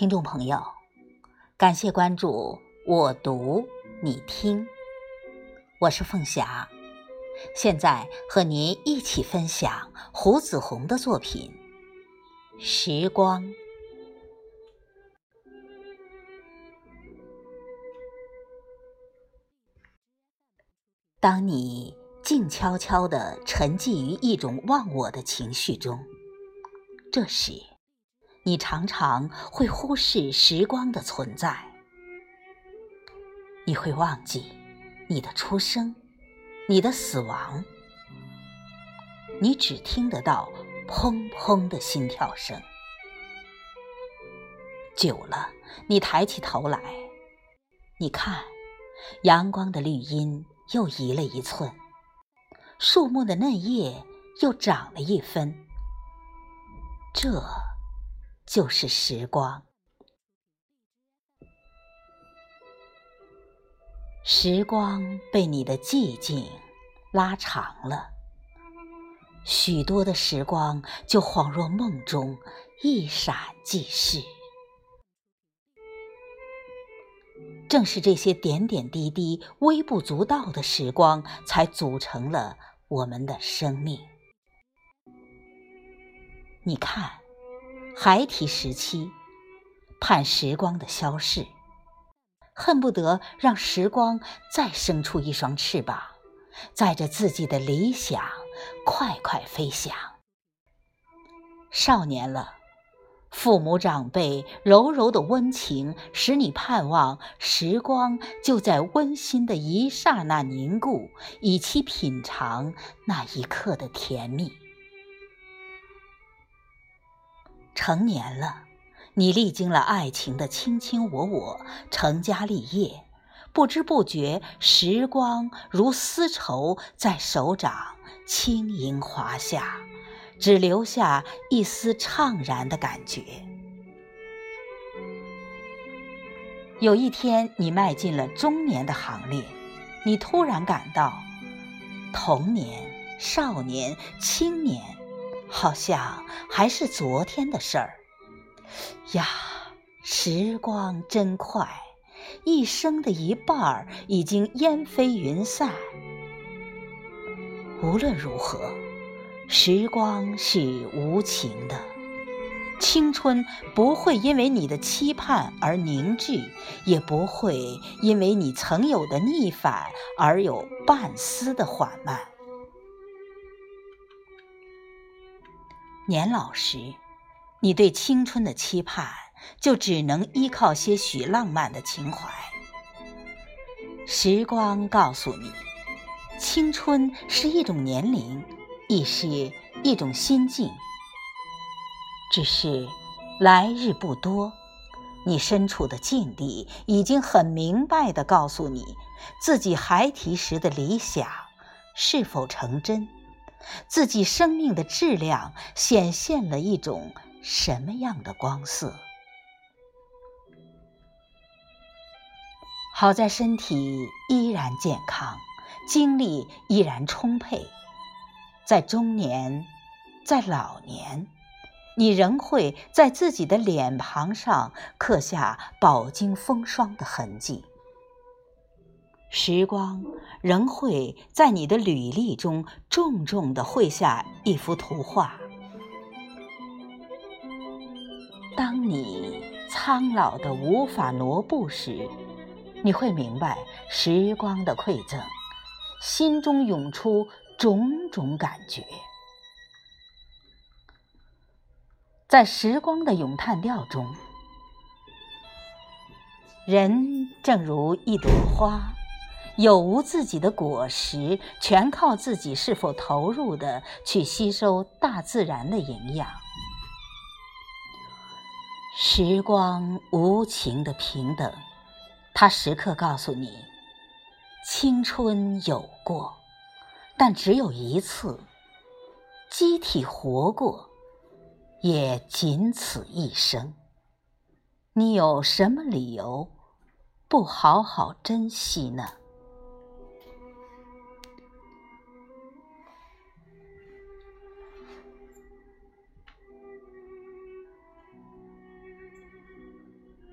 听众朋友，感谢关注我读你听，我是凤霞，现在和您一起分享胡子红的作品《时光》。当你静悄悄地沉寂于一种忘我的情绪中，这时。你常常会忽视时光的存在，你会忘记你的出生，你的死亡，你只听得到砰砰的心跳声。久了，你抬起头来，你看，阳光的绿荫又移了一寸，树木的嫩叶又长了一分，这。就是时光，时光被你的寂静拉长了，许多的时光就恍若梦中，一闪即逝。正是这些点点滴滴、微不足道的时光，才组成了我们的生命。你看。孩提时期，盼时光的消逝，恨不得让时光再生出一双翅膀，载着自己的理想快快飞翔。少年了，父母长辈柔柔的温情，使你盼望时光就在温馨的一刹那凝固，以期品尝那一刻的甜蜜。成年了，你历经了爱情的卿卿我我，成家立业，不知不觉，时光如丝绸在手掌轻盈滑下，只留下一丝怅然的感觉。有一天，你迈进了中年的行列，你突然感到，童年、少年、青年。好像还是昨天的事儿呀！时光真快，一生的一半儿已经烟飞云散。无论如何，时光是无情的，青春不会因为你的期盼而凝滞，也不会因为你曾有的逆反而有半丝的缓慢。年老时，你对青春的期盼就只能依靠些许浪漫的情怀。时光告诉你，青春是一种年龄，亦是一种心境。只是来日不多，你身处的境地已经很明白地告诉你，自己孩提时的理想是否成真。自己生命的质量显现了一种什么样的光色？好在身体依然健康，精力依然充沛。在中年，在老年，你仍会在自己的脸庞上刻下饱经风霜的痕迹。时光仍会在你的履历中重重地绘下一幅图画。当你苍老的无法挪步时，你会明白时光的馈赠，心中涌出种种感觉。在时光的咏叹调中，人正如一朵花。有无自己的果实，全靠自己是否投入的去吸收大自然的营养。时光无情的平等，它时刻告诉你：青春有过，但只有一次；机体活过，也仅此一生。你有什么理由不好好珍惜呢？